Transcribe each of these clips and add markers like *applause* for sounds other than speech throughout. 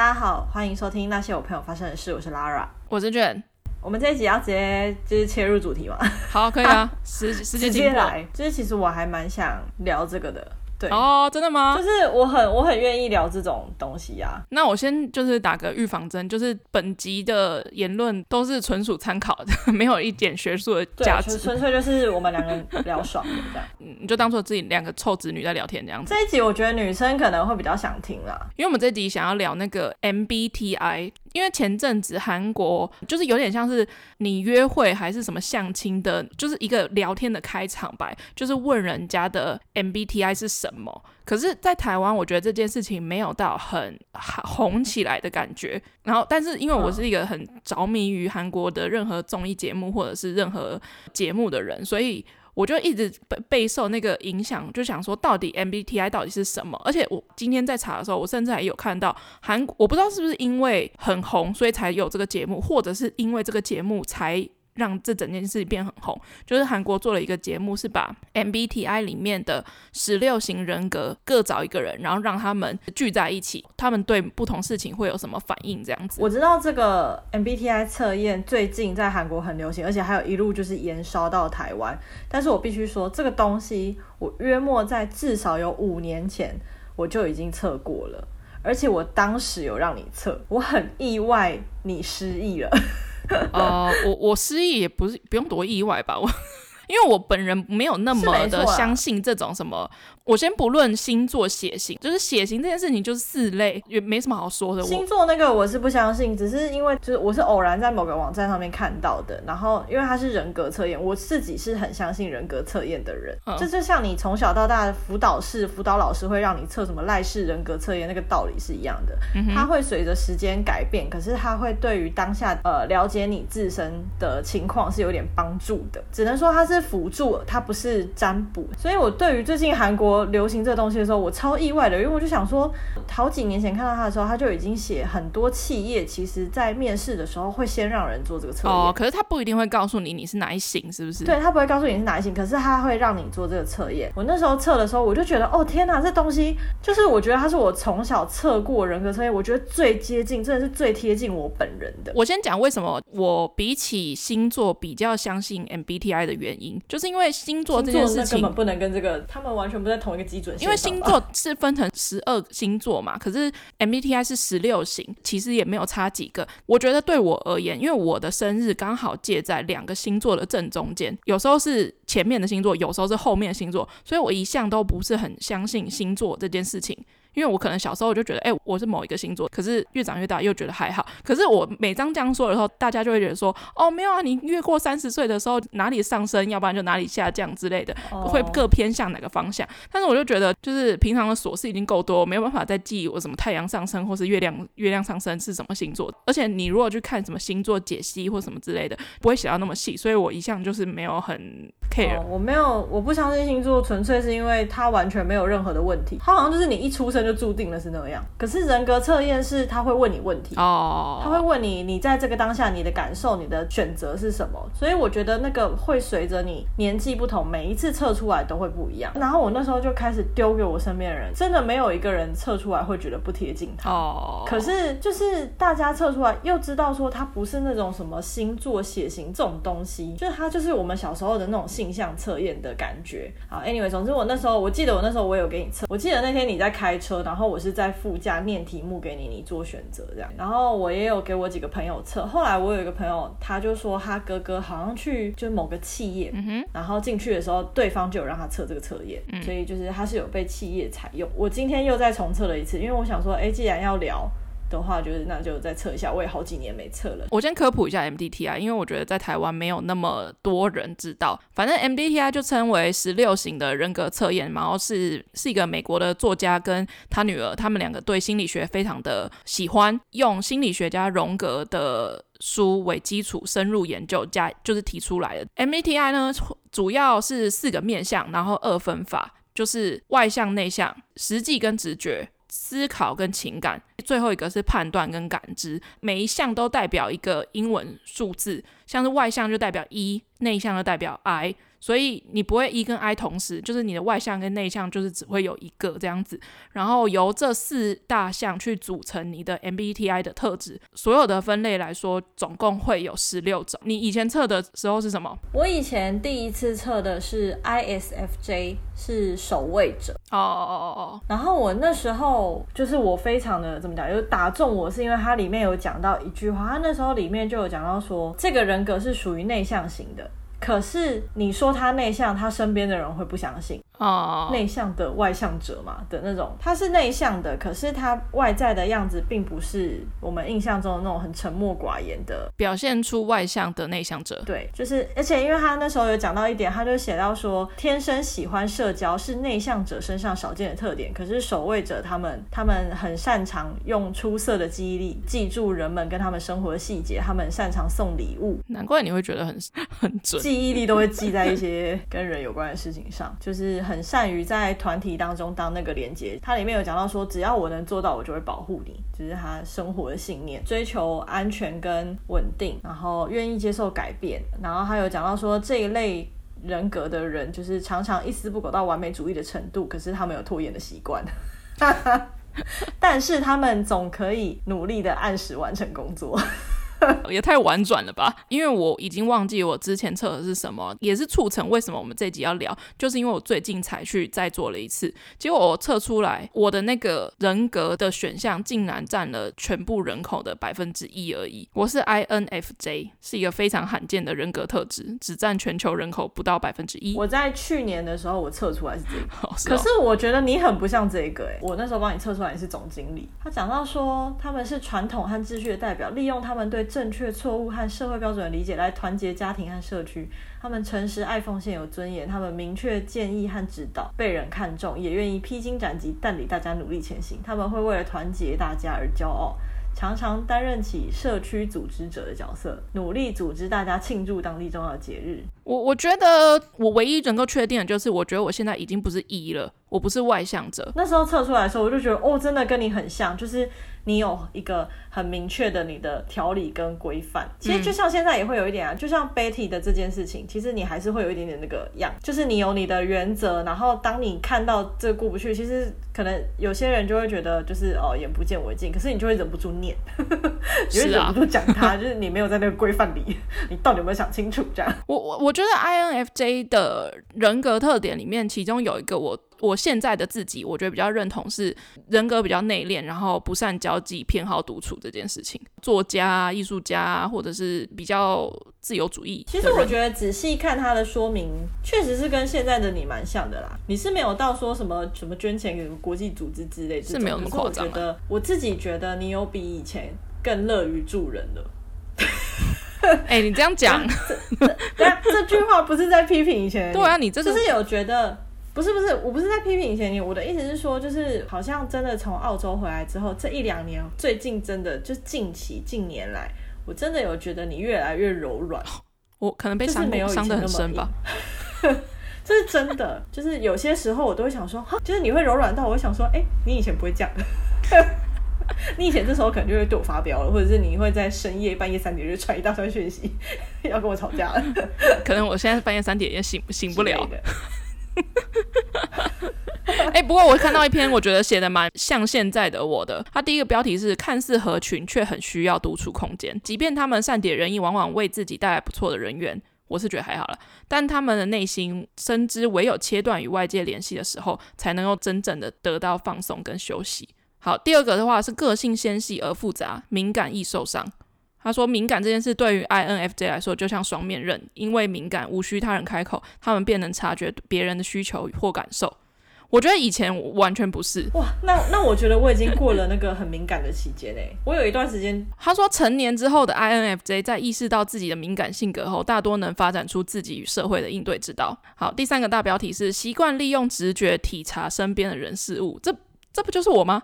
大家好，欢迎收听那些我朋友发生的事，我是 Lara，我是卷。我们这一集要直接就是切入主题嘛？好，可以啊，时时间进来，就是其实我还蛮想聊这个的。对哦，真的吗？就是我很我很愿意聊这种东西呀、啊。那我先就是打个预防针，就是本集的言论都是纯属参考的，*laughs* 没有一点学术的价值，纯粹就是我们两个人聊爽的这样。*laughs* 嗯，你就当做自己两个臭直女在聊天这样子。这一集我觉得女生可能会比较想听啦，因为我们这一集想要聊那个 MBTI。因为前阵子韩国就是有点像是你约会还是什么相亲的，就是一个聊天的开场白，就是问人家的 MBTI 是什么。可是，在台湾，我觉得这件事情没有到很红起来的感觉。然后，但是因为我是一个很着迷于韩国的任何综艺节目或者是任何节目的人，所以。我就一直被备受那个影响，就想说到底 MBTI 到底是什么？而且我今天在查的时候，我甚至还有看到韩，我不知道是不是因为很红，所以才有这个节目，或者是因为这个节目才。让这整件事变很红，就是韩国做了一个节目，是把 MBTI 里面的十六型人格各找一个人，然后让他们聚在一起，他们对不同事情会有什么反应？这样子。我知道这个 MBTI 测验最近在韩国很流行，而且还有一路就是延烧到台湾。但是我必须说，这个东西我约莫在至少有五年前我就已经测过了，而且我当时有让你测，我很意外你失忆了。*laughs* 呃，我我失忆也不是不用多意外吧，我 *laughs* 因为我本人没有那么的相信这种什么。我先不论星座血型，就是血型这件事情就是四类，也没什么好说的。星座那个我是不相信，只是因为就是我是偶然在某个网站上面看到的，然后因为它是人格测验，我自己是很相信人格测验的人。嗯，这就像你从小到大的辅导室辅导老师会让你测什么赖氏人格测验，那个道理是一样的。嗯，它会随着时间改变，可是它会对于当下呃了解你自身的情况是有点帮助的。只能说它是辅助，它不是占卜。所以我对于最近韩国。流行这个东西的时候，我超意外的，因为我就想说，好几年前看到他的时候，他就已经写很多企业，其实在面试的时候会先让人做这个测验。哦，可是他不一定会告诉你你是哪一型，是不是？对，他不会告诉你是哪一型，可是他会让你做这个测验。我那时候测的时候，我就觉得，哦天哪，这东西就是我觉得它是我从小测过人格测验，我觉得最接近，真的是最贴近我本人的。我先讲为什么我比起星座比较相信 MBTI 的原因，就是因为星座这件事情根本不能跟这个，他们完全不在同一个基准线。因为星座是分成十二星座嘛，可是 MBTI 是十六型，其实也没有差几个。我觉得对我而言，因为我的生日刚好介在两个星座的正中间，有时候是前面的星座，有时候是后面的星座，所以我一向都不是很相信星座这件事情。因为我可能小时候我就觉得，哎、欸，我是某一个星座，可是越长越大又觉得还好。可是我每张这样说的时候，大家就会觉得说，哦，没有啊，你越过三十岁的时候哪里上升，要不然就哪里下降之类的，会各偏向哪个方向。但是我就觉得，就是平常的琐事已经够多，没有办法再记我什么太阳上升或是月亮月亮上升是什么星座。而且你如果去看什么星座解析或什么之类的，不会写到那么细。所以我一向就是没有很 care。哦，我没有，我不相信星座，纯粹是因为它完全没有任何的问题。它好像就是你一出生。就注定了是那样。可是人格测验是他会问你问题哦，他会问你，你在这个当下你的感受、你的选择是什么？所以我觉得那个会随着你年纪不同，每一次测出来都会不一样。然后我那时候就开始丢给我身边的人，真的没有一个人测出来会觉得不贴近他哦。可是就是大家测出来又知道说他不是那种什么星座、血型这种东西，就是他就是我们小时候的那种性向测验的感觉。好，anyway，总之我那时候我记得我那时候我有给你测，我记得那天你在开车。然后我是在副驾念题目给你，你做选择这样。然后我也有给我几个朋友测。后来我有一个朋友，他就说他哥哥好像去就某个企业，嗯，然后进去的时候，对方就有让他测这个测验，嗯，所以就是他是有被企业采用。我今天又再重测了一次，因为我想说，哎，既然要聊。的话，就是那就再测一下。我也好几年没测了。我先科普一下 MBTI，因为我觉得在台湾没有那么多人知道。反正 MBTI 就称为十六型的人格测验，然后是是一个美国的作家跟他女儿，他们两个对心理学非常的喜欢，用心理学家荣格的书为基础深入研究，加就是提出来的。MBTI 呢，主要是四个面向，然后二分法，就是外向、内向、实际跟直觉。思考跟情感，最后一个是判断跟感知，每一项都代表一个英文数字，像是外向就代表一内向就代表 I。所以你不会一跟 I 同时，就是你的外向跟内向就是只会有一个这样子，然后由这四大项去组成你的 MBTI 的特质。所有的分类来说，总共会有十六种。你以前测的时候是什么？我以前第一次测的是 ISFJ，是守卫者。哦哦哦哦哦。然后我那时候就是我非常的怎么讲，有打中我是因为它里面有讲到一句话，它那时候里面就有讲到说，这个人格是属于内向型的。可是你说他内向，他身边的人会不相信。哦，内向的外向者嘛的那种，他是内向的，可是他外在的样子并不是我们印象中的那种很沉默寡言的，表现出外向的内向者。对，就是，而且因为他那时候有讲到一点，他就写到说，天生喜欢社交是内向者身上少见的特点，可是守卫者他们，他们很擅长用出色的记忆力记住人们跟他们生活的细节，他们擅长送礼物，难怪你会觉得很 *laughs* 很准，记忆力都会记在一些跟人有关的事情上，*laughs* 就是。很善于在团体当中当那个连接，它里面有讲到说，只要我能做到，我就会保护你，就是他生活的信念，追求安全跟稳定，然后愿意接受改变，然后还有讲到说，这一类人格的人，就是常常一丝不苟到完美主义的程度，可是他们有拖延的习惯，*laughs* 但是他们总可以努力的按时完成工作。也太婉转了吧！因为我已经忘记我之前测的是什么，也是促成为什么我们这集要聊，就是因为我最近才去再做了一次，结果我测出来我的那个人格的选项竟然占了全部人口的百分之一而已。我是 INFJ，是一个非常罕见的人格特质，只占全球人口不到百分之一。我在去年的时候我测出来是这个，*laughs* 哦是哦，可是我觉得你很不像这个哎，我那时候帮你测出来你是总经理。他讲到说他们是传统和秩序的代表，利用他们对正确、错误和社会标准的理解来团结家庭和社区。他们诚实、爱奉献、有尊严。他们明确建议和指导，被人看重，也愿意披荆斩棘，带领大家努力前行。他们会为了团结大家而骄傲，常常担任起社区组织者的角色，努力组织大家庆祝当地重要的节日。我我觉得我唯一能够确定的就是，我觉得我现在已经不是 E 了，我不是外向者。那时候测出来的时候，我就觉得哦，真的跟你很像，就是。你有一个很明确的你的条理跟规范，其实就像现在也会有一点啊，就像 Betty 的这件事情，其实你还是会有一点点那个样，就是你有你的原则，然后当你看到这过不去，其实可能有些人就会觉得就是哦眼不见为净，可是你就会忍不住念，你会 *laughs* 忍不住讲他，就是你没有在那个规范里，你到底有没有想清楚这样？我我我觉得 INFJ 的人格特点里面，其中有一个我。我现在的自己，我觉得比较认同是人格比较内敛，然后不善交际，偏好独处这件事情。作家、艺术家，或者是比较自由主义。其实我觉得仔细看他的说明，确实是跟现在的你蛮像的啦。你是没有到说什么什么捐钱给国际组织之类，是没有那么夸张。我觉得我自己觉得你有比以前更乐于助人了。哎、欸，你这样讲，这 *laughs* 这句话不是在批评以前？对啊，你这就是有觉得。不是不是，我不是在批评以前你，我的意思是说，就是好像真的从澳洲回来之后，这一两年，最近真的就近期近年来，我真的有觉得你越来越柔软。我可能被伤没有伤的很深吧，*laughs* 这是真的。就是有些时候我都会想说，哈，就是你会柔软到我会想说，哎、欸，你以前不会这样，*laughs* 你以前这时候可能就会对我发飙了，或者是你会在深夜半夜三点就传一大串讯息，*laughs* 要跟我吵架了。可能我现在半夜三点也醒醒不了。*laughs* 哎、欸，不过我看到一篇，我觉得写的蛮像现在的我的。他第一个标题是“看似合群，却很需要独处空间”。即便他们善解人意，往往为自己带来不错的人缘，我是觉得还好了。但他们的内心深知，唯有切断与外界联系的时候，才能够真正的得到放松跟休息。好，第二个的话是个性纤细而复杂，敏感易受伤。他说：“敏感这件事对于 INFJ 来说就像双面刃，因为敏感无需他人开口，他们便能察觉别人的需求或感受。我觉得以前完全不是哇，那那我觉得我已经过了那个很敏感的期间诶。我有一段时间，他说成年之后的 INFJ 在意识到自己的敏感性格后，大多能发展出自己与社会的应对之道。好，第三个大标题是习惯利用直觉体察身边的人事物，这这不就是我吗？”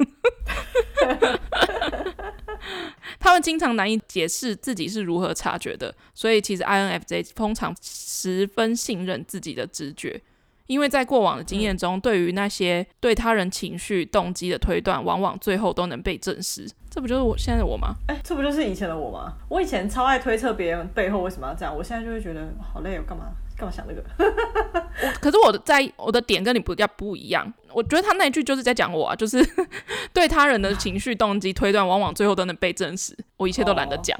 *laughs* *laughs* 他们经常难以解释自己是如何察觉的，所以其实 INFJ 通常十分信任自己的直觉，因为在过往的经验中，对于那些对他人情绪动机的推断，往往最后都能被证实。这不就是我现在的我吗？哎，这不就是以前的我吗？我以前超爱推测别人背后为什么要这样，我现在就会觉得好累，我干嘛干嘛想这个？*laughs* 我可是我的在我的点跟你不要不一样。我觉得他那一句就是在讲我啊，就是 *laughs* 对他人的情绪动机推断，往往最后都能被证实。我一切都懒得讲。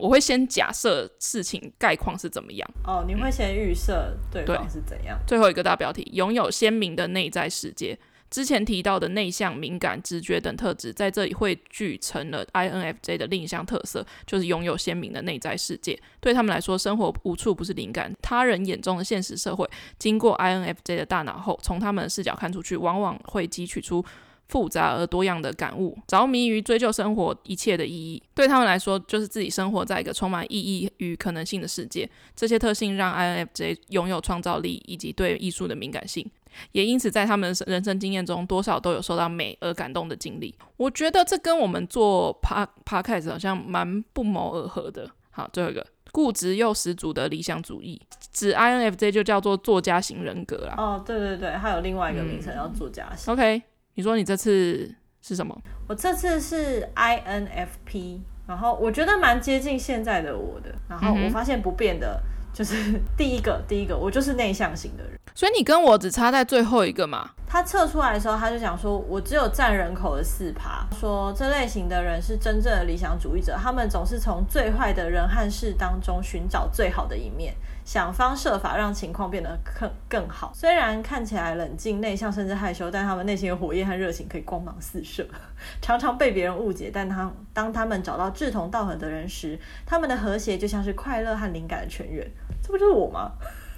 我会先假设事情概况是怎么样。哦，你会先预设对方是怎样。最后一个大标题：拥有鲜明的内在世界。之前提到的内向、敏感、直觉等特质，在这里汇聚成了 INFJ 的另一项特色，就是拥有鲜明的内在世界。对他们来说，生活无处不是灵感。他人眼中的现实社会，经过 INFJ 的大脑后，从他们的视角看出去，往往会汲取出复杂而多样的感悟，着迷于追究生活一切的意义。对他们来说，就是自己生活在一个充满意义与可能性的世界。这些特性让 INFJ 拥有创造力以及对艺术的敏感性。也因此，在他们的人生经验中，多少都有受到美而感动的经历。我觉得这跟我们做 Podcast 好像蛮不谋而合的。好，最后一个固执又十足的理想主义，指 INFJ 就叫做作家型人格啦。哦，对对对，还有另外一个名称叫作家型。嗯。OK，你说你这次是什么？我这次是 INFP，然后我觉得蛮接近现在的我的。然后我发现不变的就是 *laughs* 第一个，第一个我就是内向型的人。所以你跟我只差在最后一个嘛？他测出来的时候，他就讲说，我只有占人口的四趴。说这类型的人是真正的理想主义者，他们总是从最坏的人和事当中寻找最好的一面，想方设法让情况变得更更好。虽然看起来冷静内向甚至害羞，但他们内心的火焰和热情可以光芒四射，*laughs* 常常被别人误解。但他当他们找到志同道合的人时，他们的和谐就像是快乐和灵感的泉源。这不就是我吗？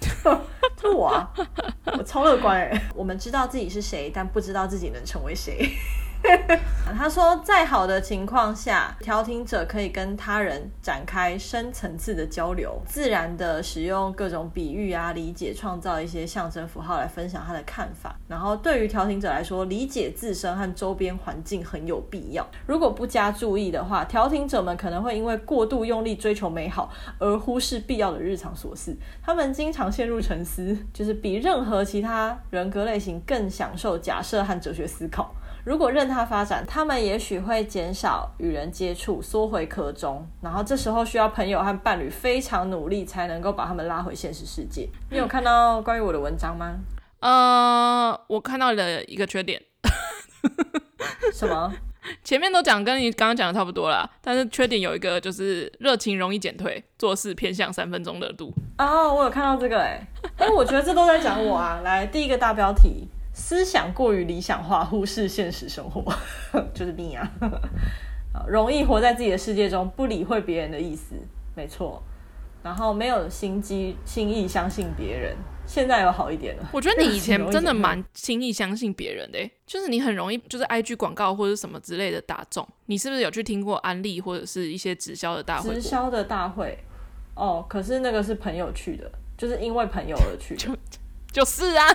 *laughs* 是我啊，我超乐观哎！*laughs* 我们知道自己是谁，但不知道自己能成为谁。*laughs* 他说，在好的情况下，调停者可以跟他人展开深层次的交流，自然的使用各种比喻啊，理解、创造一些象征符号来分享他的看法。然后，对于调停者来说，理解自身和周边环境很有必要。如果不加注意的话，调停者们可能会因为过度用力追求美好而忽视必要的日常琐事。他们经常陷入沉思，就是比任何其他人格类型更享受假设和哲学思考。如果任它发展，他们也许会减少与人接触，缩回壳中，然后这时候需要朋友和伴侣非常努力才能够把他们拉回现实世界。你有看到关于我的文章吗？呃，我看到了一个缺点。什么？前面都讲跟你刚刚讲的差不多啦，但是缺点有一个就是热情容易减退，做事偏向三分钟热度。哦，我有看到这个哎，哎，我觉得这都在讲我啊。来，第一个大标题。思想过于理想化，忽视现实生活，*laughs* 就是你啊！*laughs* 容易活在自己的世界中，不理会别人的意思，没错。然后没有心机，轻易相信别人。现在有好一点了。我觉得你以前 *laughs* 真的蛮轻易相信别人的，就是你很容易就是 IG 广告或者什么之类的打中。你是不是有去听过安利或者是一些直销的大会？直销的大会哦，可是那个是朋友去的，就是因为朋友而去的。就是啊，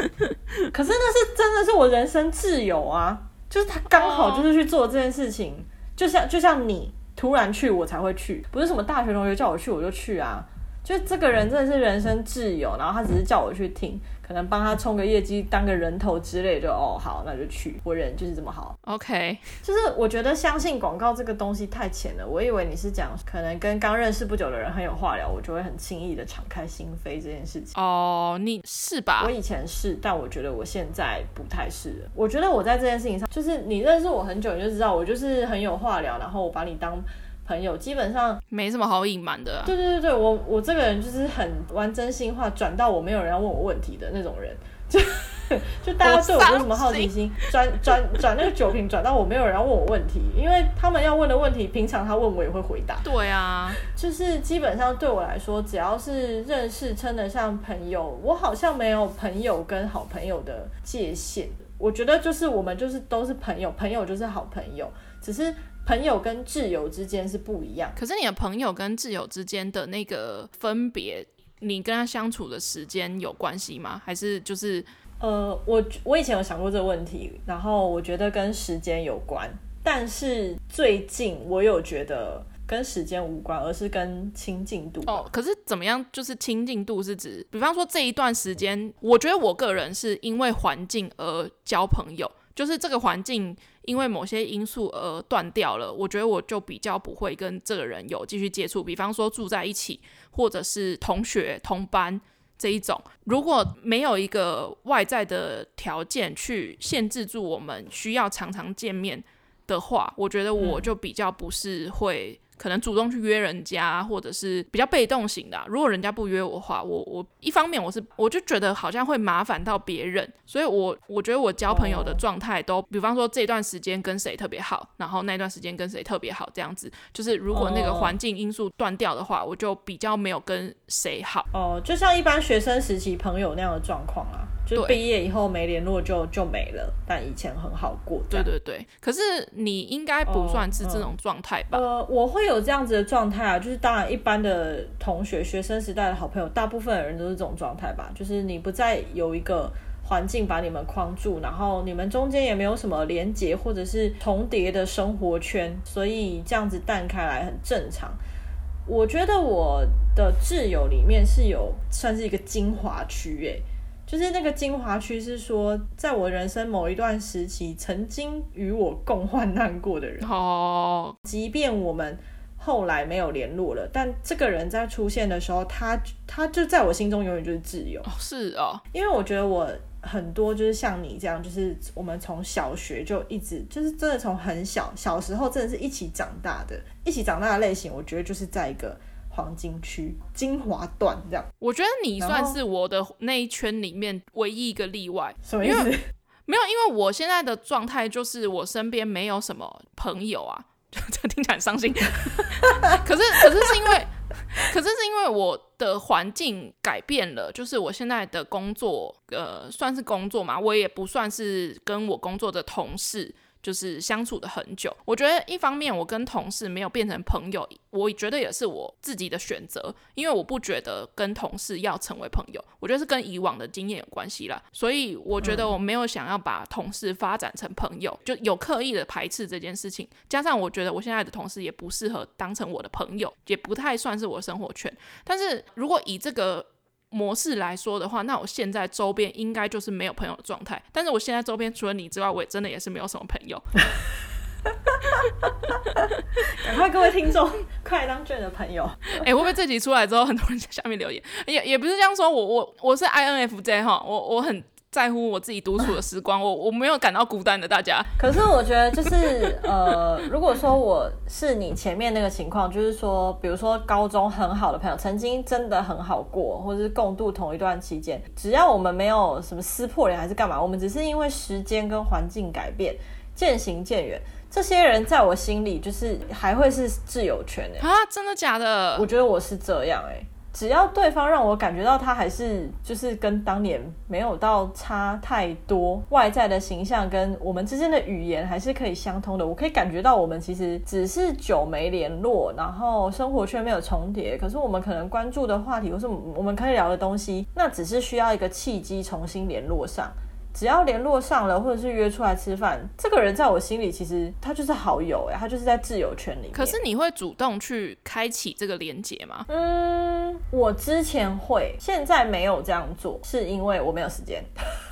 *laughs* 可是那是真的是我人生挚友啊，就是他刚好就是去做这件事情，就像就像你突然去我才会去，不是什么大学同学叫我去我就去啊，就这个人真的是人生挚友，然后他只是叫我去听。可能帮他冲个业绩，当个人头之类的，就哦好，那就去。我人就是这么好。OK，就是我觉得相信广告这个东西太浅了。我以为你是讲可能跟刚认识不久的人很有话聊，我就会很轻易的敞开心扉这件事情。哦，你是吧？我以前是，但我觉得我现在不太是了。我觉得我在这件事情上，就是你认识我很久，你就知道我就是很有话聊，然后我把你当。朋友基本上没什么好隐瞒的啊。对对对对，我我这个人就是很玩真心话，转到我没有人要问我问题的那种人，*laughs* 就就大家对我有什么好奇心，转转转那个酒瓶转到我没有人要问我问题，因为他们要问的问题，平常他问我也会回答。对啊，就是基本上对我来说，只要是认识称得上朋友，我好像没有朋友跟好朋友的界限。我觉得就是我们就是都是朋友，朋友就是好朋友，只是。朋友跟挚友之间是不一样，可是你的朋友跟挚友之间的那个分别，你跟他相处的时间有关系吗？还是就是呃，我我以前有想过这个问题，然后我觉得跟时间有关，但是最近我有觉得跟时间无关，而是跟亲近度。哦，可是怎么样？就是亲近度是指，比方说这一段时间，我觉得我个人是因为环境而交朋友，就是这个环境因为某些因素而断掉了，我觉得我就比较不会跟这个人有继续接触。比方说住在一起，或者是同学同班。这一种，如果没有一个外在的条件去限制住我们需要常常见面的话，我觉得我就比较不是会。可能主动去约人家，或者是比较被动型的啊。如果人家不约我的话，我我一方面我是我就觉得好像会麻烦到别人，所以我我觉得我交朋友的状态都，比方说这段时间跟谁特别好，然后那段时间跟谁特别好，这样子。就是如果那个环境因素断掉的话，我就比较没有跟谁好。哦，就像一般学生时期朋友那样的状况啊。就毕业以后没联络就就没了，但以前很好过。对对对，可是你应该不算是这种状态吧？哦嗯？呃，我会有这样子的状态啊，就是当然一般的同学、学生时代的好朋友，大部分的人都是这种状态吧。就是你不再有一个环境把你们框住，然后你们中间也没有什么连结或者是重叠的生活圈，所以这样子淡开来很正常。我觉得我的挚友里面是有算是一个精华区诶。就是那个精华区，是说在我人生某一段时期，曾经与我共患难过的人。哦，即便我们后来没有联络了，但这个人在出现的时候，他他就在我心中永远就是挚友。是哦，因为我觉得我很多就是像你这样，就是我们从小学就一直就是真的从很小小时候真的是一起长大的，一起长大的类型，我觉得就是在一个。黄金区精华段这样，我觉得你算是我的那一圈里面唯一一个例外。什么意思？没有，因为我现在的状态就是我身边没有什么朋友啊，*laughs* 这听起来很伤心。*laughs* 可是，可是是因为，可是是因为我的环境改变了，就是我现在的工作，呃，算是工作嘛，我也不算是跟我工作的同事。就是相处的很久，我觉得一方面我跟同事没有变成朋友，我觉得也是我自己的选择，因为我不觉得跟同事要成为朋友，我觉得是跟以往的经验有关系啦，所以我觉得我没有想要把同事发展成朋友，就有刻意的排斥这件事情，加上我觉得我现在的同事也不适合当成我的朋友，也不太算是我的生活圈，但是如果以这个。模式来说的话，那我现在周边应该就是没有朋友的状态。但是我现在周边除了你之外，我也真的也是没有什么朋友。赶快各位听众，快来当 Jane 的朋友。哎、欸，会不会这集出来之后，很多人在下面留言？也也不是这样说，我我我是 INFJ 哈，我我很。在乎我自己独处的时光，我我没有感到孤单的。大家，可是我觉得就是 *laughs* 呃，如果说我是你前面那个情况，就是说，比如说高中很好的朋友，曾经真的很好过，或者是共度同一段期间，只要我们没有什么撕破脸还是干嘛，我们只是因为时间跟环境改变，渐行渐远，这些人在我心里就是还会是挚友圈哎、欸、啊，真的假的？我觉得我是这样哎、欸。只要对方让我感觉到他还是就是跟当年没有到差太多，外在的形象跟我们之间的语言还是可以相通的，我可以感觉到我们其实只是久没联络，然后生活圈没有重叠，可是我们可能关注的话题或是我们可以聊的东西，那只是需要一个契机重新联络上。只要联络上了，或者是约出来吃饭，这个人在我心里其实他就是好友哎，他就是在自由圈里面。可是你会主动去开启这个连接吗？嗯，我之前会，现在没有这样做，是因为我没有时间。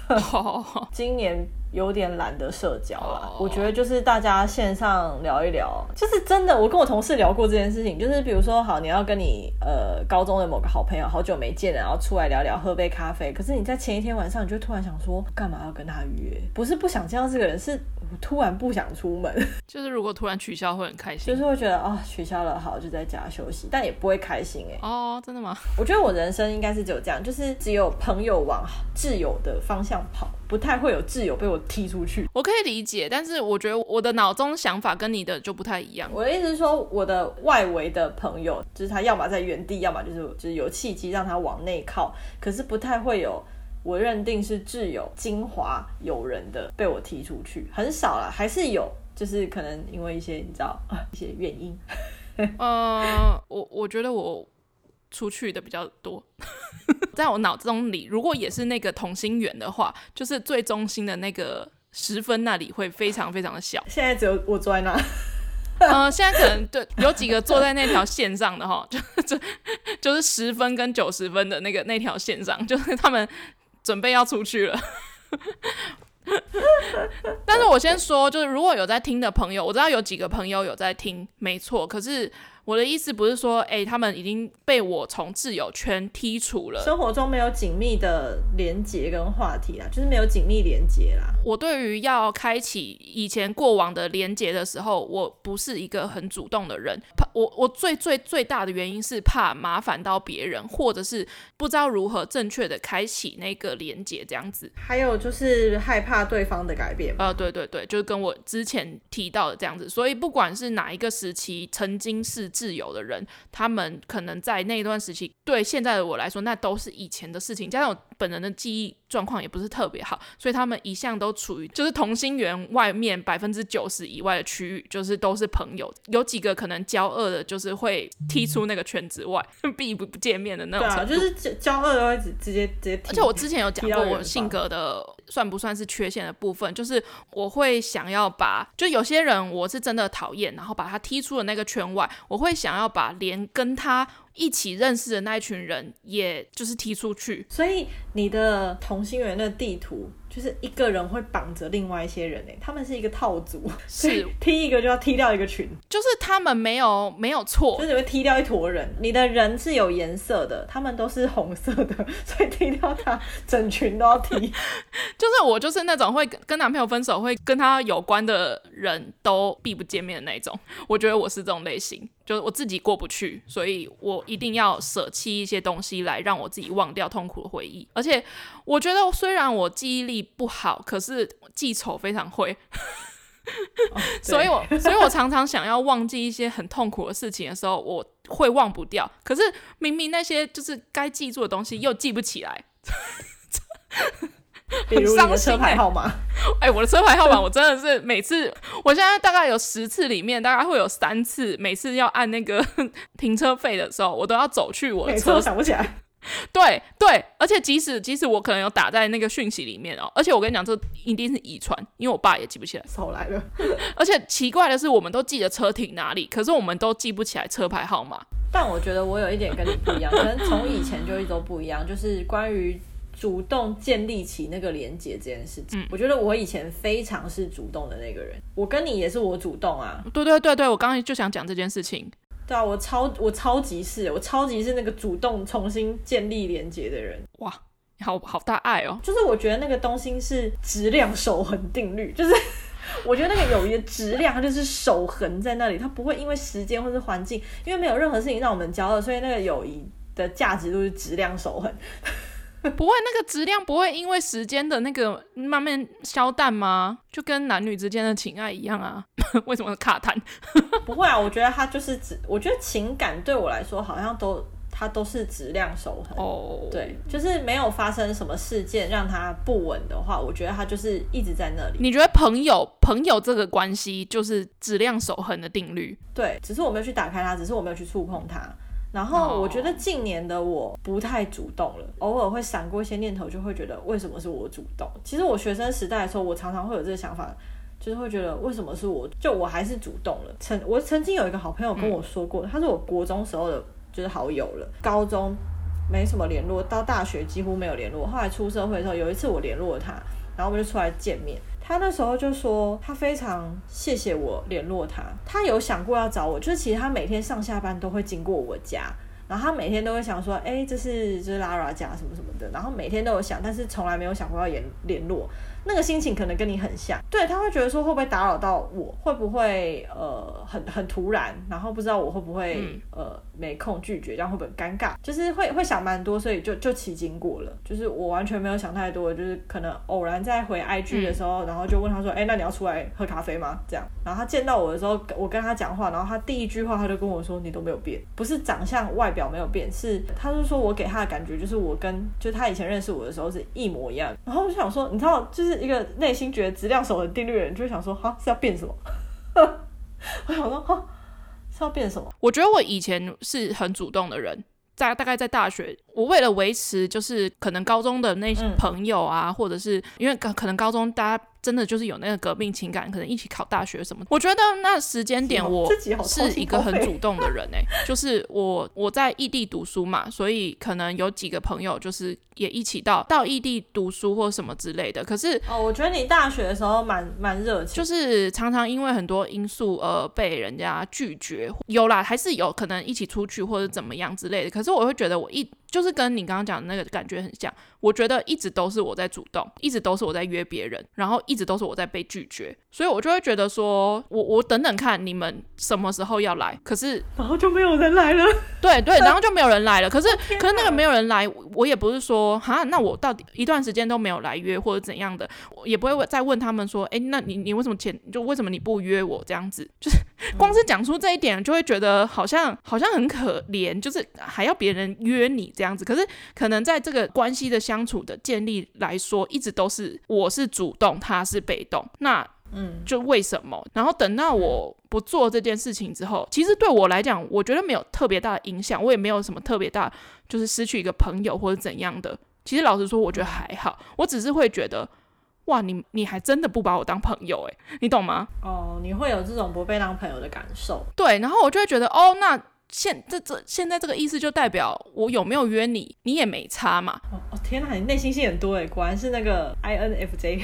*laughs* *laughs* 今年。有点懒得社交了，oh. 我觉得就是大家线上聊一聊，就是真的。我跟我同事聊过这件事情，就是比如说，好，你要跟你呃高中的某个好朋友好久没见了，然后出来聊聊，喝杯咖啡。可是你在前一天晚上，你就突然想说，干嘛要跟他约？不是不想见到这个人，是突然不想出门。*laughs* 就是如果突然取消会很开心，就是会觉得啊、哦，取消了，好，就在家休息，但也不会开心哎。哦，oh, 真的吗？我觉得我人生应该是只有这样，就是只有朋友往挚友的方向跑。不太会有挚友被我踢出去，我可以理解，但是我觉得我的脑中想法跟你的就不太一样。我的意思是说，我的外围的朋友，就是他要么在原地，要么就是就是有契机让他往内靠，可是不太会有我认定是挚友、精华友人的被我踢出去，很少了，还是有，就是可能因为一些你知道 *laughs* 一些原因。嗯、呃，我我觉得我。出去的比较多，*laughs* 在我脑中里，如果也是那个同心圆的话，就是最中心的那个十分那里会非常非常的小。现在只有我坐在那，嗯、*laughs* 呃，现在可能对有几个坐在那条线上的哈，就就就是十分跟九十分的那个那条线上，就是他们准备要出去了。*laughs* 但是我先说，就是如果有在听的朋友，我知道有几个朋友有在听，没错，可是。我的意思不是说，哎、欸，他们已经被我从挚友圈剔除了。生活中没有紧密的连接跟话题啦，就是没有紧密连接啦。我对于要开启以前过往的连接的时候，我不是一个很主动的人。怕我，我最最最大的原因是怕麻烦到别人，或者是不知道如何正确的开启那个连接，这样子。还有就是害怕对方的改变。呃，对对对，就是跟我之前提到的这样子。所以不管是哪一个时期，曾经是。挚友的人，他们可能在那一段时期，对现在的我来说，那都是以前的事情。加上我本人的记忆状况也不是特别好，所以他们一向都处于就是同心圆外面百分之九十以外的区域，就是都是朋友。有几个可能交恶的，就是会踢出那个圈子外，*laughs* 避不不见面的那种程度。对啊，就是交恶的会直直接直接踢。而且我之前有讲过，我性格的算不算是缺陷的部分，就是我会想要把，就有些人我是真的讨厌，然后把他踢出了那个圈外，我会。想要把连跟他一起认识的那一群人，也就是踢出去。所以你的同心圆的地图。就是一个人会绑着另外一些人诶，他们是一个套组，是踢一个就要踢掉一个群，就是他们没有没有错，就是会踢掉一坨人。你的人是有颜色的，他们都是红色的，*laughs* 所以踢掉他，整群都要踢。*laughs* 就是我就是那种会跟男朋友分手，会跟他有关的人都避不见面的那种。我觉得我是这种类型，就是我自己过不去，所以我一定要舍弃一些东西来让我自己忘掉痛苦的回忆。而且我觉得虽然我记忆力。不好，可是记仇非常会，*laughs* 哦、所以我所以我常常想要忘记一些很痛苦的事情的时候，我会忘不掉。可是明明那些就是该记住的东西又记不起来，*laughs* *laughs* 比如你的车牌号码。*laughs* 哎、欸，我的车牌号码我真的是每次，我现在大概有十次里面，大概会有三次，每次要按那个 *laughs* 停车费的时候，我都要走去我的车，我想不起来。对对，而且即使即使我可能有打在那个讯息里面哦，而且我跟你讲，这一定是遗传，因为我爸也记不起来。少来了。而且奇怪的是，我们都记得车停哪里，可是我们都记不起来车牌号码。但我觉得我有一点跟你不一样，可能从以前就一直都不一样，就是关于主动建立起那个连接这件事情。嗯，我觉得我以前非常是主动的那个人，我跟你也是我主动啊。对对对对，我刚刚就想讲这件事情。对啊，我超我超级是，我超级是那个主动重新建立连接的人。哇，好好大爱哦！就是我觉得那个东西是质量守恒定律，*laughs* 就是我觉得那个友谊的质量它就是守恒在那里，它不会因为时间或是环境，因为没有任何事情让我们交恶，所以那个友谊的价值都是质量守恒。*laughs* 不会，那个质量不会因为时间的那个慢慢消淡吗？就跟男女之间的情爱一样啊？*laughs* 为什么卡痰？*laughs* 不会啊，我觉得它就是质，我觉得情感对我来说好像都它都是质量守恒。哦，oh. 对，就是没有发生什么事件让它不稳的话，我觉得它就是一直在那里。你觉得朋友朋友这个关系就是质量守恒的定律？对，只是我没有去打开它，只是我没有去触碰它。然后我觉得近年的我不太主动了，偶尔会闪过一些念头，就会觉得为什么是我主动？其实我学生时代的时候，我常常会有这个想法，就是会觉得为什么是我？就我还是主动了。曾我曾经有一个好朋友跟我说过，他是我国中时候的，就是好友了。高中没什么联络，到大学几乎没有联络。后来出社会的时候，有一次我联络了他，然后我们就出来见面。他那时候就说，他非常谢谢我联络他，他有想过要找我，就是其实他每天上下班都会经过我家，然后他每天都会想说，哎，这是这是拉拉家什么什么的，然后每天都有想，但是从来没有想过要联联络。那个心情可能跟你很像，对，他会觉得说会不会打扰到我，会不会呃很很突然，然后不知道我会不会、嗯、呃没空拒绝，这样会不会很尴尬？就是会会想蛮多，所以就就起经过了，就是我完全没有想太多，就是可能偶然在回 IG 的时候，嗯、然后就问他说，哎，那你要出来喝咖啡吗？这样，然后他见到我的时候，我跟他讲话，然后他第一句话他就跟我说，你都没有变，不是长相外表没有变，是他就说我给他的感觉就是我跟就他以前认识我的时候是一模一样，然后我就想说，你知道就是。一个内心觉得质量守恒定律的人，就会想说：哈，是要变什么？*laughs* 我想说：哈，是要变什么？我觉得我以前是很主动的人，在大概在大学，我为了维持就是可能高中的那些朋友啊，嗯、或者是因为可能高中大家真的就是有那个革命情感，可能一起考大学什么。我觉得那时间点我是一个很主动的人哎、欸，*laughs* 就是我我在异地读书嘛，所以可能有几个朋友就是也一起到到异地读书或什么之类的。可是哦，我觉得你大学的时候蛮蛮热情，就是常常因为很多因素而被人家拒绝。有啦，还是有可能一起出去或者怎么样之类的。可是我会觉得我一就是跟你刚刚讲的那个感觉很像。我觉得一直都是我在主动，一直都是我在约别人，然后一直都是我在被拒绝，所以我就会觉得说，我我等等看你们什么时候要来，可是 *laughs* 然后就没有人来了，对对，然后就没有人来了。可是 *laughs* 可是那个没有人来，我也不是说哈，那我到底一段时间都没有来约或者怎样的，我也不会再问他们说，哎，那你你为什么前就为什么你不约我这样子？就是光是讲出这一点，就会觉得好像好像很可怜，就是还要别人约你这样子。可是可能在这个关系的相处的建立来说，一直都是我是主动，他是被动。那嗯，就为什么？然后等到我不做这件事情之后，其实对我来讲，我觉得没有特别大的影响，我也没有什么特别大，就是失去一个朋友或者怎样的。其实老实说，我觉得还好。我只是会觉得，哇，你你还真的不把我当朋友欸，你懂吗？哦，你会有这种不被当朋友的感受。对，然后我就会觉得，哦，那。现这这现在这个意思就代表我有没有约你，你也没差嘛。哦哦天哪，你内心戏很多哎，果然是那个 INFJ。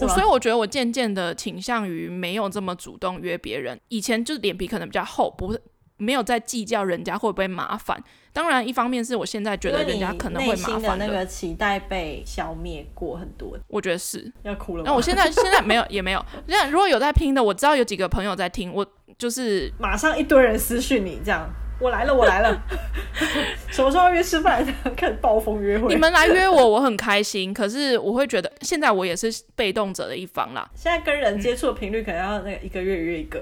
我所以我觉得我渐渐的倾向于没有这么主动约别人。以前就是脸皮可能比较厚，不是没有在计较人家会不会麻烦。当然，一方面是我现在觉得人家可能会麻烦的。那个期待被消灭过很多，我觉得是要哭了。那我现在现在没有也没有。现在如果有在听的，我知道有几个朋友在听我。就是马上一堆人私讯你这样，我来了，我来了，*laughs* 什么时候约吃饭？看暴风约会，你们来约我，我很开心。可是我会觉得，现在我也是被动者的一方啦。现在跟人接触的频率可能要那个一个月约一个，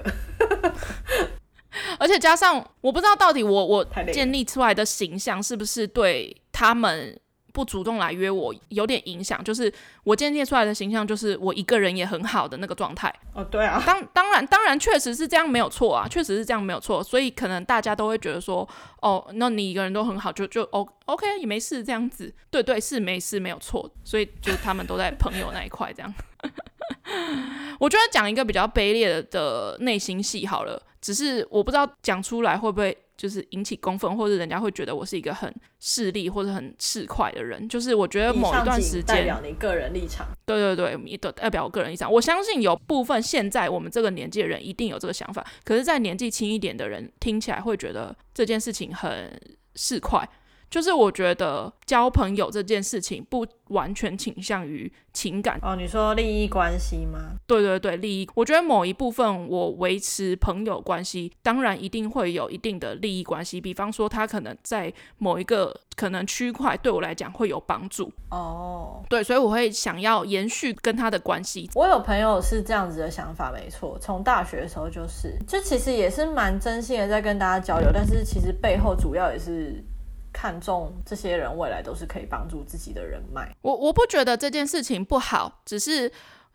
*laughs* *laughs* 而且加上我不知道到底我我建立出来的形象是不是对他们。不主动来约我有点影响，就是我建立出来的形象就是我一个人也很好的那个状态。哦，对啊，当当然当然确实是这样没有错啊，确实是这样没有错，所以可能大家都会觉得说，哦，那你一个人都很好，就就 O OK 也没事这样子，对对是没事没有错，所以就是他们都在朋友那一块这样。*laughs* 我觉得讲一个比较卑劣的内心戏好了，只是我不知道讲出来会不会。就是引起公愤，或者人家会觉得我是一个很势利或者很市侩的人。就是我觉得某一段时间，代表你个人立场。对对对，也代表我个人立场。我相信有部分现在我们这个年纪的人一定有这个想法，可是，在年纪轻一点的人听起来会觉得这件事情很市侩。就是我觉得交朋友这件事情不完全倾向于情感哦。你说利益关系吗？对对对，利益。我觉得某一部分我维持朋友关系，当然一定会有一定的利益关系。比方说，他可能在某一个可能区块对我来讲会有帮助哦。对，所以我会想要延续跟他的关系。我有朋友是这样子的想法，没错。从大学的时候就是，就其实也是蛮真心的在跟大家交流，但是其实背后主要也是。看重这些人未来都是可以帮助自己的人脉，我我不觉得这件事情不好，只是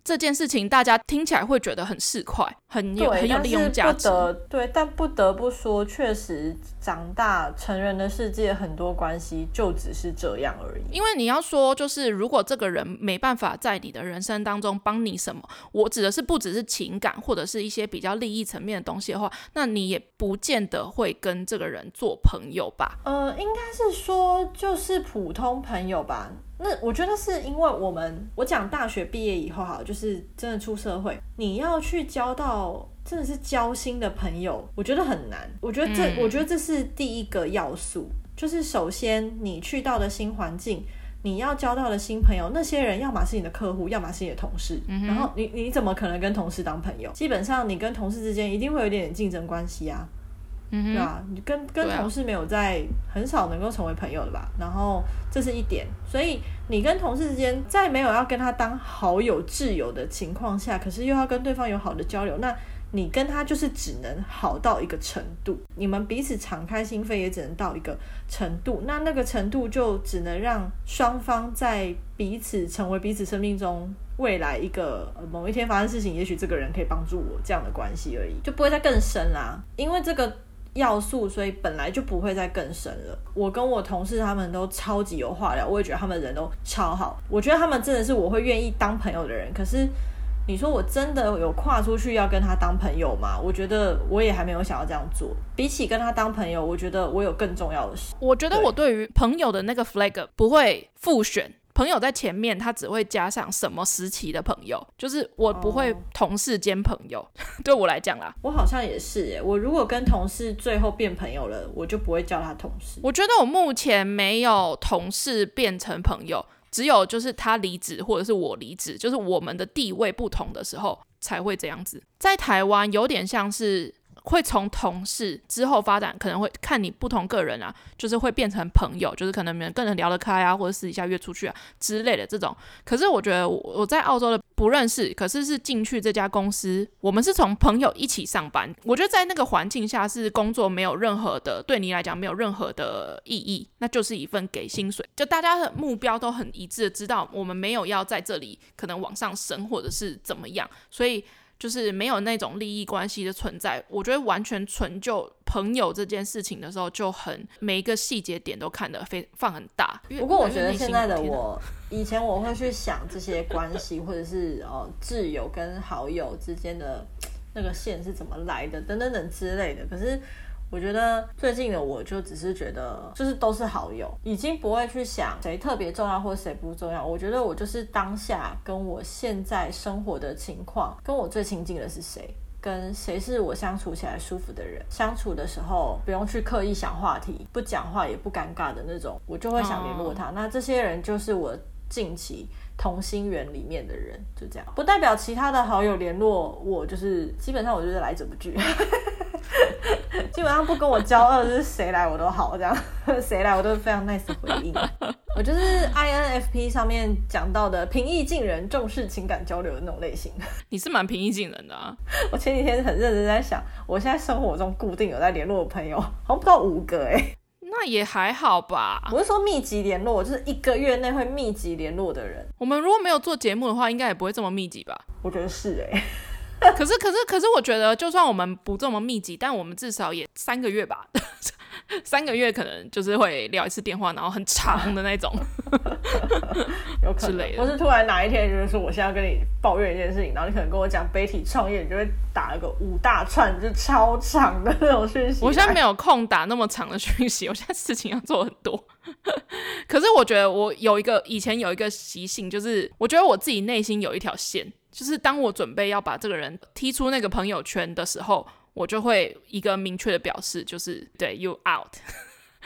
这件事情大家听起来会觉得很市侩，很有很有利用价值。对，但不得不说，确实长大成人的世界，很多关系就只是这样而已。因为你要说，就是如果这个人没办法在你的人生当中帮你什么，我指的是不只是情感或者是一些比较利益层面的东西的话，那你也不见得会跟这个人做朋友吧？呃，应该是说就是普通朋友吧。那我觉得是因为我们，我讲大学毕业以后哈，就是真的出社会，你要去交到真的是交心的朋友，我觉得很难。我觉得这，嗯、我觉得这是第一个要素，就是首先你去到的新环境，你要交到的新朋友，那些人要么是你的客户，要么是你的同事，嗯、然后你你怎么可能跟同事当朋友？基本上你跟同事之间一定会有一点点竞争关系啊。嗯，对啊，你跟跟同事没有在很少能够成为朋友的吧？然后这是一点，所以你跟同事之间在没有要跟他当好友挚友的情况下，可是又要跟对方有好的交流，那你跟他就是只能好到一个程度，你们彼此敞开心扉也只能到一个程度，那那个程度就只能让双方在彼此成为彼此生命中未来一个某一天发生事情，也许这个人可以帮助我这样的关系而已，就不会再更深啦，因为这个。要素，所以本来就不会再更深了。我跟我同事他们都超级有话聊，我也觉得他们人都超好。我觉得他们真的是我会愿意当朋友的人。可是你说我真的有跨出去要跟他当朋友吗？我觉得我也还没有想要这样做。比起跟他当朋友，我觉得我有更重要的事。我觉得我对于朋友的那个 flag 不会复选。朋友在前面，他只会加上什么时期的朋友，就是我不会同事兼朋友。Oh. *laughs* 对我来讲啦，我好像也是耶。我如果跟同事最后变朋友了，我就不会叫他同事。我觉得我目前没有同事变成朋友，只有就是他离职或者是我离职，就是我们的地位不同的时候才会这样子。在台湾有点像是。会从同事之后发展，可能会看你不同个人啊，就是会变成朋友，就是可能你们更能聊得开啊，或者私底下约出去啊之类的这种。可是我觉得我在澳洲的不认识，可是是进去这家公司，我们是从朋友一起上班。我觉得在那个环境下是工作没有任何的，对你来讲没有任何的意义，那就是一份给薪水，就大家的目标都很一致，知道我们没有要在这里可能往上升或者是怎么样，所以。就是没有那种利益关系的存在，我觉得完全纯就朋友这件事情的时候，就很每一个细节点都看得非放很大。不过我觉得现在的我，以前我会去想这些关系，或者是呃挚友跟好友之间的那个线是怎么来的，等等等之类的。可是。我觉得最近的我就只是觉得，就是都是好友，已经不会去想谁特别重要或谁不重要。我觉得我就是当下跟我现在生活的情况，跟我最亲近的是谁，跟谁是我相处起来舒服的人，相处的时候不用去刻意想话题，不讲话也不尴尬的那种，我就会想联络他。那这些人就是我近期同心圆里面的人，就这样，不代表其他的好友联络我，就是基本上我就是来者不拒。*laughs* 基本上不跟我交恶，就是谁来我都好，这样 *laughs* 谁来我都非常 nice 的回应。我就是 INFP 上面讲到的平易近人、重视情感交流的那种类型。*laughs* 你是蛮平易近人的啊！我前几天很认真在想，我现在生活中固定有在联络的朋友，好像不到五个哎、欸。那也还好吧。我是说密集联络，就是一个月内会密集联络的人。我们如果没有做节目的话，应该也不会这么密集吧？我觉得是哎、欸。*laughs* 可是，可是，可是，我觉得，就算我们不这么密集，但我们至少也三个月吧。*laughs* 三个月可能就是会聊一次电话，然后很长的那种，*laughs* 有可能。或是突然哪一天，就是说我现在要跟你抱怨一件事情，然后你可能跟我讲北体创业，你就会打了个五大串，就超长的那种讯息。我现在没有空打那么长的讯息，我现在事情要做很多。可是我觉得我有一个以前有一个习性，就是我觉得我自己内心有一条线。就是当我准备要把这个人踢出那个朋友圈的时候，我就会一个明确的表示，就是对 you out。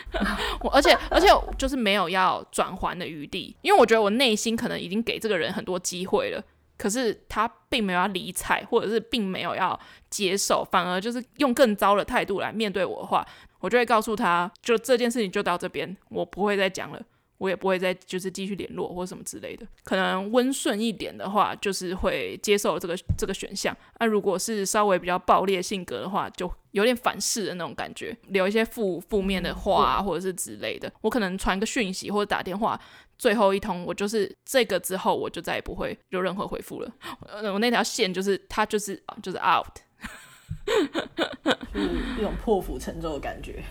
*laughs* 我而且而且就是没有要转还的余地，因为我觉得我内心可能已经给这个人很多机会了，可是他并没有要理睬，或者是并没有要接受，反而就是用更糟的态度来面对我的话，我就会告诉他，就这件事情就到这边，我不会再讲了。我也不会再就是继续联络或什么之类的，可能温顺一点的话，就是会接受这个这个选项。那、啊、如果是稍微比较暴烈性格的话，就有点反噬的那种感觉，留一些负负面的话啊，或者是之类的。我可能传个讯息或者打电话，最后一通我就是这个之后，我就再也不会有任何回复了。我那条线就是他就是就是 out，就是一种破釜沉舟的感觉。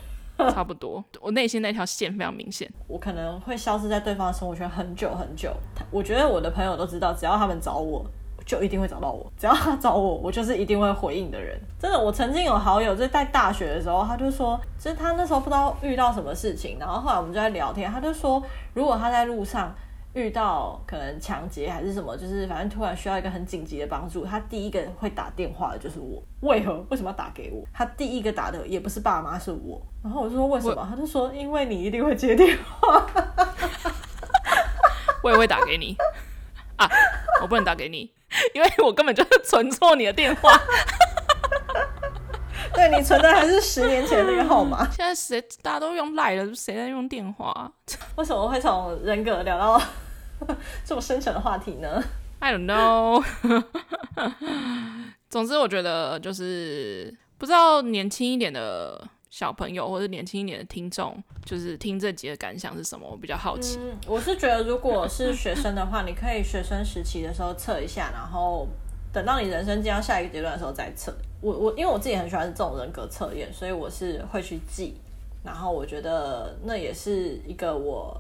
*laughs* 差不多，我内心那条线非常明显。我可能会消失在对方的生活圈很久很久。我觉得我的朋友都知道，只要他们找我，就一定会找到我。只要他找我，我就是一定会回应的人。真的，我曾经有好友就是在大学的时候，他就说，其实他那时候不知道遇到什么事情，然后后来我们就在聊天，他就说，如果他在路上。遇到可能抢劫还是什么，就是反正突然需要一个很紧急的帮助，他第一个会打电话的就是我。为何？为什么要打给我？他第一个打的也不是爸妈，是我。然后我就说为什么？他就说因为你一定会接电话。我也会打给你啊，我不能打给你，因为我根本就是存错你的电话。*laughs* 对，你存的还是十年前的那个号码。*laughs* 现在谁大家都用赖了，谁在用电话？*laughs* 为什么会从人格聊到这么深沉的话题呢？I don't know。总之，我觉得就是不知道年轻一点的小朋友或者年轻一点的听众，就是听这集的感想是什么？我比较好奇。嗯，我是觉得，如果是学生的话，你可以学生时期的时候测一下，然后等到你人生进到下一个阶段的时候再测。我我因为我自己很喜欢这种人格测验，所以我是会去记，然后我觉得那也是一个我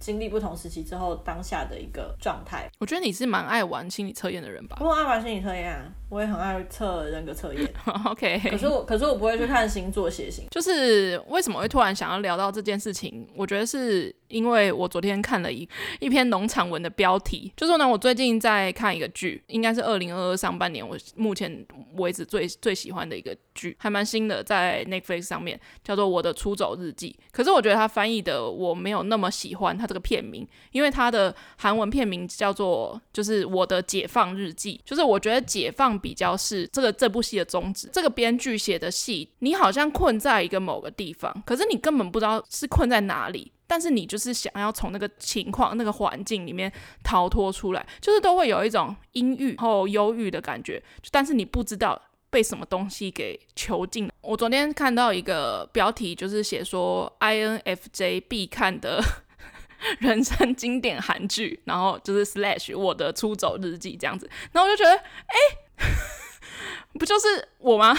经历不同时期之后当下的一个状态。我觉得你是蛮爱玩心理测验的人吧？我爱玩心理测验啊，我也很爱测人格测验。*laughs* OK，可是我可是我不会去看星座血型。就是为什么会突然想要聊到这件事情？我觉得是因为我昨天看了一一篇农场文的标题，就是呢，我最近在看一个剧，应该是二零二二上半年我目前为止最最喜欢的一个剧，还蛮新的，在 Netflix 上面叫做《我的出走日记》。可是我觉得它翻译的我没有那么喜欢它这个片名，因为它的韩文片名叫做就是《我的解放日记》，就是我觉得解放比较是这个这部戏的宗旨。这个编剧写的戏，你好像困在一个某个地方，可是你根本不知道是困在哪里。但是你就是想要从那个情况、那个环境里面逃脱出来，就是都会有一种阴郁后忧郁的感觉。但是你不知道被什么东西给囚禁。我昨天看到一个标题，就是写说 INFJ 必看的 *laughs* 人生经典韩剧，然后就是 slash 我的出走日记这样子。然后我就觉得，哎，*laughs* 不就是我吗？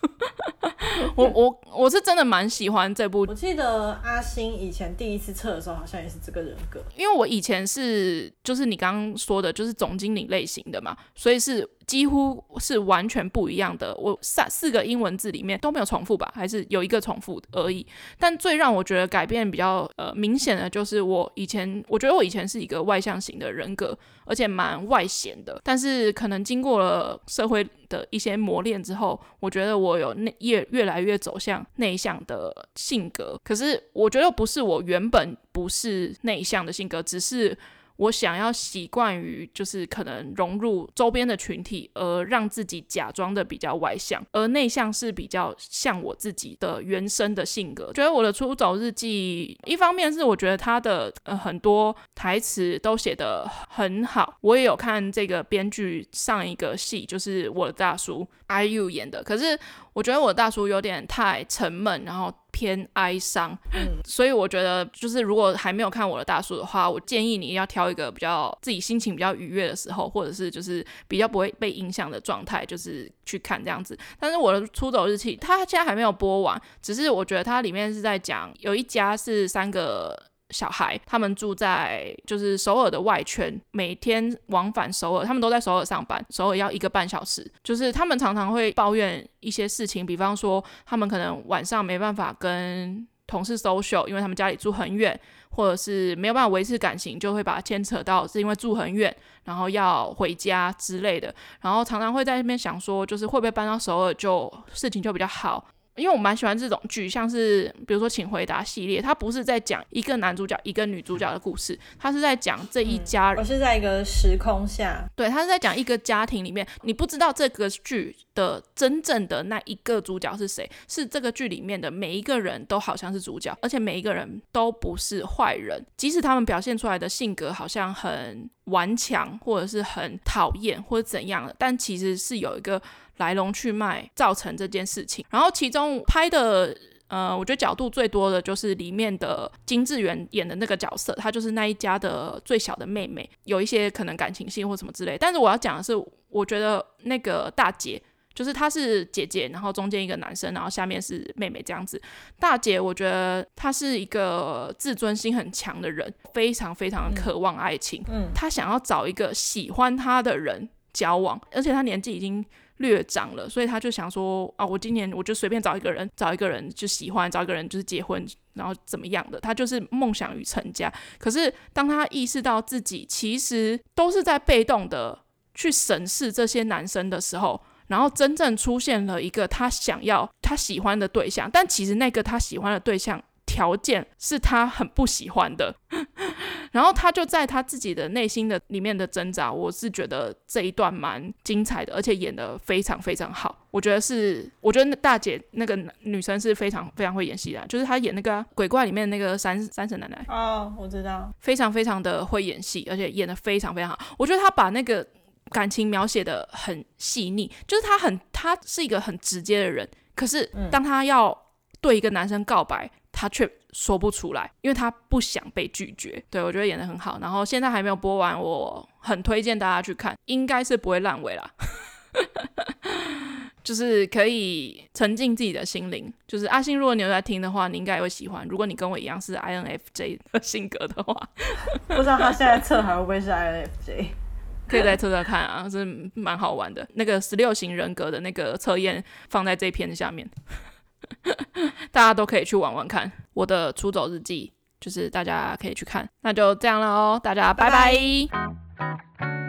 *laughs* 我我我是真的蛮喜欢这部。我记得阿星以前第一次测的时候，好像也是这个人格。因为我以前是就是你刚刚说的，就是总经理类型的嘛，所以是。几乎是完全不一样的，我三四个英文字里面都没有重复吧，还是有一个重复而已。但最让我觉得改变比较呃明显的就是，我以前我觉得我以前是一个外向型的人格，而且蛮外显的。但是可能经过了社会的一些磨练之后，我觉得我我有内越越来越走向内向的性格。可是我觉得不是我原本不是内向的性格，只是。我想要习惯于，就是可能融入周边的群体，而让自己假装的比较外向，而内向是比较像我自己的原生的性格。觉得我的出走日记，一方面是我觉得他的呃很多台词都写得很好，我也有看这个编剧上一个戏，就是我的大叔 IU 演的，可是我觉得我的大叔有点太沉闷，然后。偏哀伤，嗯，所以我觉得就是如果还没有看我的大叔的话，我建议你要挑一个比较自己心情比较愉悦的时候，或者是就是比较不会被影响的状态，就是去看这样子。但是我的出走日记，它现在还没有播完，只是我觉得它里面是在讲有一家是三个。小孩他们住在就是首尔的外圈，每天往返首尔，他们都在首尔上班，首尔要一个半小时。就是他们常常会抱怨一些事情，比方说他们可能晚上没办法跟同事 social，因为他们家里住很远，或者是没有办法维持感情，就会把它牵扯到是因为住很远，然后要回家之类的。然后常常会在那边想说，就是会不会搬到首尔就事情就比较好。因为我蛮喜欢这种剧，像是比如说《请回答》系列，它不是在讲一个男主角、一个女主角的故事，它是在讲这一家人。我、嗯、是在一个时空下，对，它是在讲一个家庭里面，你不知道这个剧的真正的那一个主角是谁，是这个剧里面的每一个人都好像是主角，而且每一个人都不是坏人，即使他们表现出来的性格好像很顽强，或者是很讨厌，或者怎样的，但其实是有一个。来龙去脉造成这件事情，然后其中拍的，呃，我觉得角度最多的就是里面的金智媛演的那个角色，她就是那一家的最小的妹妹，有一些可能感情戏或什么之类。但是我要讲的是，我觉得那个大姐，就是她是姐姐，然后中间一个男生，然后下面是妹妹这样子。大姐，我觉得她是一个自尊心很强的人，非常非常的渴望爱情，嗯，她想要找一个喜欢她的人交往，而且她年纪已经。略长了，所以他就想说啊，我今年我就随便找一个人，找一个人就喜欢，找一个人就是结婚，然后怎么样的，他就是梦想与成家。可是当他意识到自己其实都是在被动的去审视这些男生的时候，然后真正出现了一个他想要、他喜欢的对象，但其实那个他喜欢的对象。条件是他很不喜欢的，*laughs* 然后他就在他自己的内心的里面的挣扎。我是觉得这一段蛮精彩的，而且演得非常非常好。我觉得是，我觉得大姐那个女生是非常非常会演戏的，就是她演那个鬼怪里面那个三三婶奶奶。哦，我知道，非常非常的会演戏，而且演的非常非常好。我觉得她把那个感情描写的很细腻，就是他很，他是一个很直接的人，可是当他要对一个男生告白。他却说不出来，因为他不想被拒绝。对，我觉得演的很好，然后现在还没有播完，我很推荐大家去看，应该是不会烂尾啦。*laughs* 就是可以沉浸自己的心灵。就是阿信，如果你有在听的话，你应该也会喜欢。如果你跟我一样是 INFJ 的性格的话，*laughs* 不知道他现在测还会不会是 INFJ？可以再测测看啊，*laughs* 是蛮好玩的。那个十六型人格的那个测验放在这篇下面，*laughs* 大家都可以去玩玩看。我的出走日记，就是大家可以去看。那就这样了哦，大家拜拜。拜拜。